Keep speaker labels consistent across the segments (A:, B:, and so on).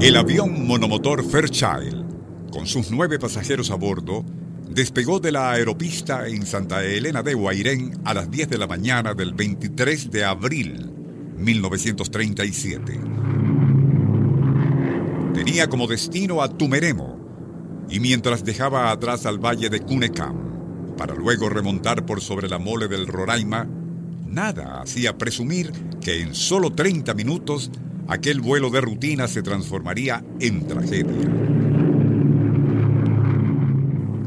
A: El avión monomotor Fairchild, con sus nueve pasajeros a bordo, despegó de la aeropista en Santa Elena de Guairén a las 10 de la mañana del 23 de abril 1937. Tenía como destino a Tumeremo y mientras dejaba atrás al valle de Cunecam, para luego remontar por sobre la mole del Roraima, nada hacía presumir que en solo 30 minutos aquel vuelo de rutina se transformaría en tragedia.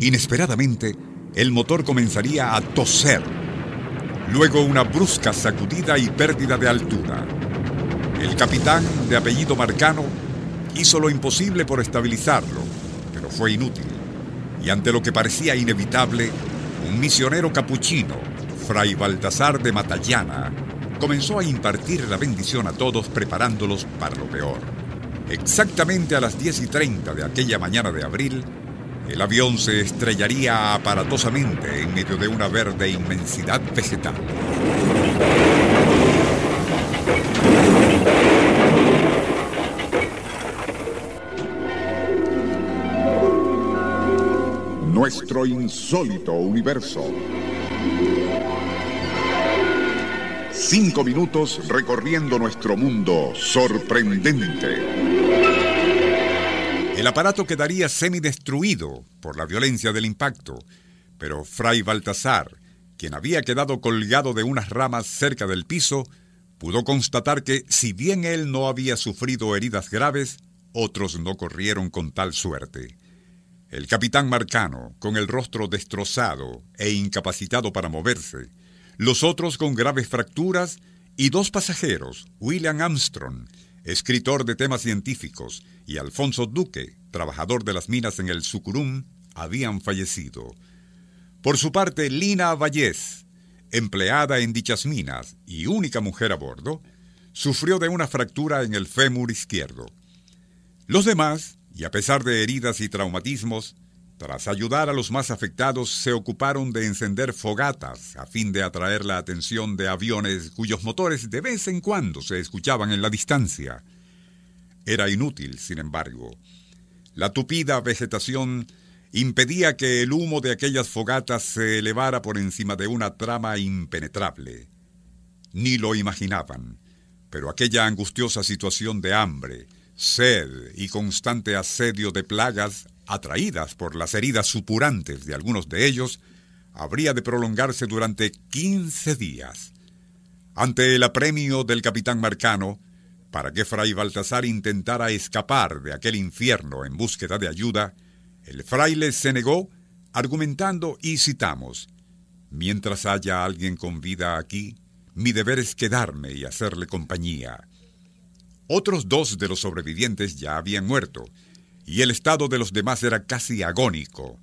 A: Inesperadamente, el motor comenzaría a toser. Luego una brusca sacudida y pérdida de altura. El capitán, de apellido Marcano, hizo lo imposible por estabilizarlo, pero fue inútil. Y ante lo que parecía inevitable, un misionero capuchino, Fray Baltasar de Matallana, comenzó a impartir la bendición a todos preparándolos para lo peor. Exactamente a las 10 y 30 de aquella mañana de abril, el avión se estrellaría aparatosamente en medio de una verde inmensidad vegetal.
B: Nuestro insólito universo. Cinco minutos recorriendo nuestro mundo sorprendente.
A: El aparato quedaría semidestruido por la violencia del impacto, pero Fray Baltasar, quien había quedado colgado de unas ramas cerca del piso, pudo constatar que, si bien él no había sufrido heridas graves, otros no corrieron con tal suerte. El capitán Marcano, con el rostro destrozado e incapacitado para moverse, los otros con graves fracturas y dos pasajeros, William Armstrong, escritor de temas científicos, y Alfonso Duque, trabajador de las minas en el Sucurum, habían fallecido. Por su parte, Lina Vallés, empleada en dichas minas y única mujer a bordo, sufrió de una fractura en el fémur izquierdo. Los demás, y a pesar de heridas y traumatismos, tras ayudar a los más afectados, se ocuparon de encender fogatas a fin de atraer la atención de aviones cuyos motores de vez en cuando se escuchaban en la distancia. Era inútil, sin embargo. La tupida vegetación impedía que el humo de aquellas fogatas se elevara por encima de una trama impenetrable. Ni lo imaginaban, pero aquella angustiosa situación de hambre, sed y constante asedio de plagas atraídas por las heridas supurantes de algunos de ellos, habría de prolongarse durante 15 días. Ante el apremio del capitán Marcano, para que Fray Baltasar intentara escapar de aquel infierno en búsqueda de ayuda, el fraile se negó, argumentando y citamos, Mientras haya alguien con vida aquí, mi deber es quedarme y hacerle compañía. Otros dos de los sobrevivientes ya habían muerto, y el estado de los demás era casi agónico,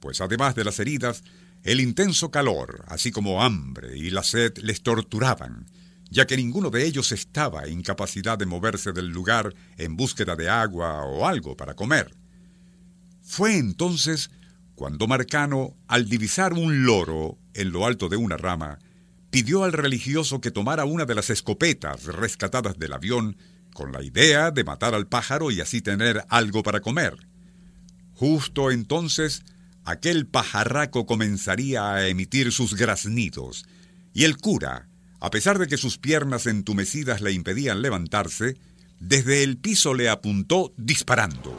A: pues además de las heridas, el intenso calor, así como hambre y la sed les torturaban, ya que ninguno de ellos estaba en capacidad de moverse del lugar en búsqueda de agua o algo para comer. Fue entonces cuando Marcano, al divisar un loro en lo alto de una rama, pidió al religioso que tomara una de las escopetas rescatadas del avión con la idea de matar al pájaro y así tener algo para comer. Justo entonces, aquel pajarraco comenzaría a emitir sus graznidos, y el cura, a pesar de que sus piernas entumecidas le impedían levantarse, desde el piso le apuntó disparando.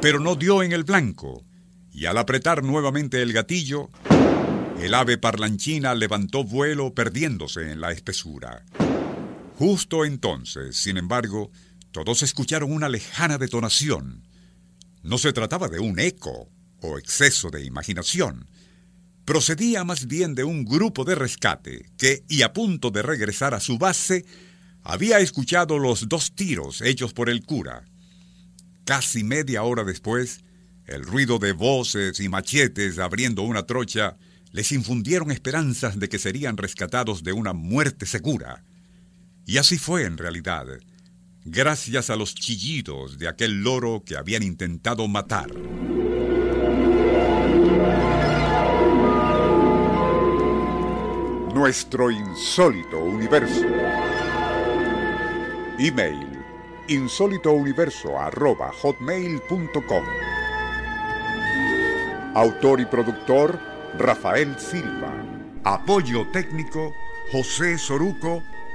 A: Pero no dio en el blanco, y al apretar nuevamente el gatillo, el ave parlanchina levantó vuelo perdiéndose en la espesura. Justo entonces, sin embargo, todos escucharon una lejana detonación. No se trataba de un eco o exceso de imaginación. procedía más bien de un grupo de rescate que, y a punto de regresar a su base, había escuchado los dos tiros hechos por el cura. Casi media hora después, el ruido de voces y machetes abriendo una trocha les infundieron esperanzas de que serían rescatados de una muerte segura. Y así fue en realidad, gracias a los chillidos de aquel loro que habían intentado matar.
B: Nuestro insólito universo. Email insólitouniverso.hotmail.com Autor y productor Rafael Silva. Apoyo técnico José Soruco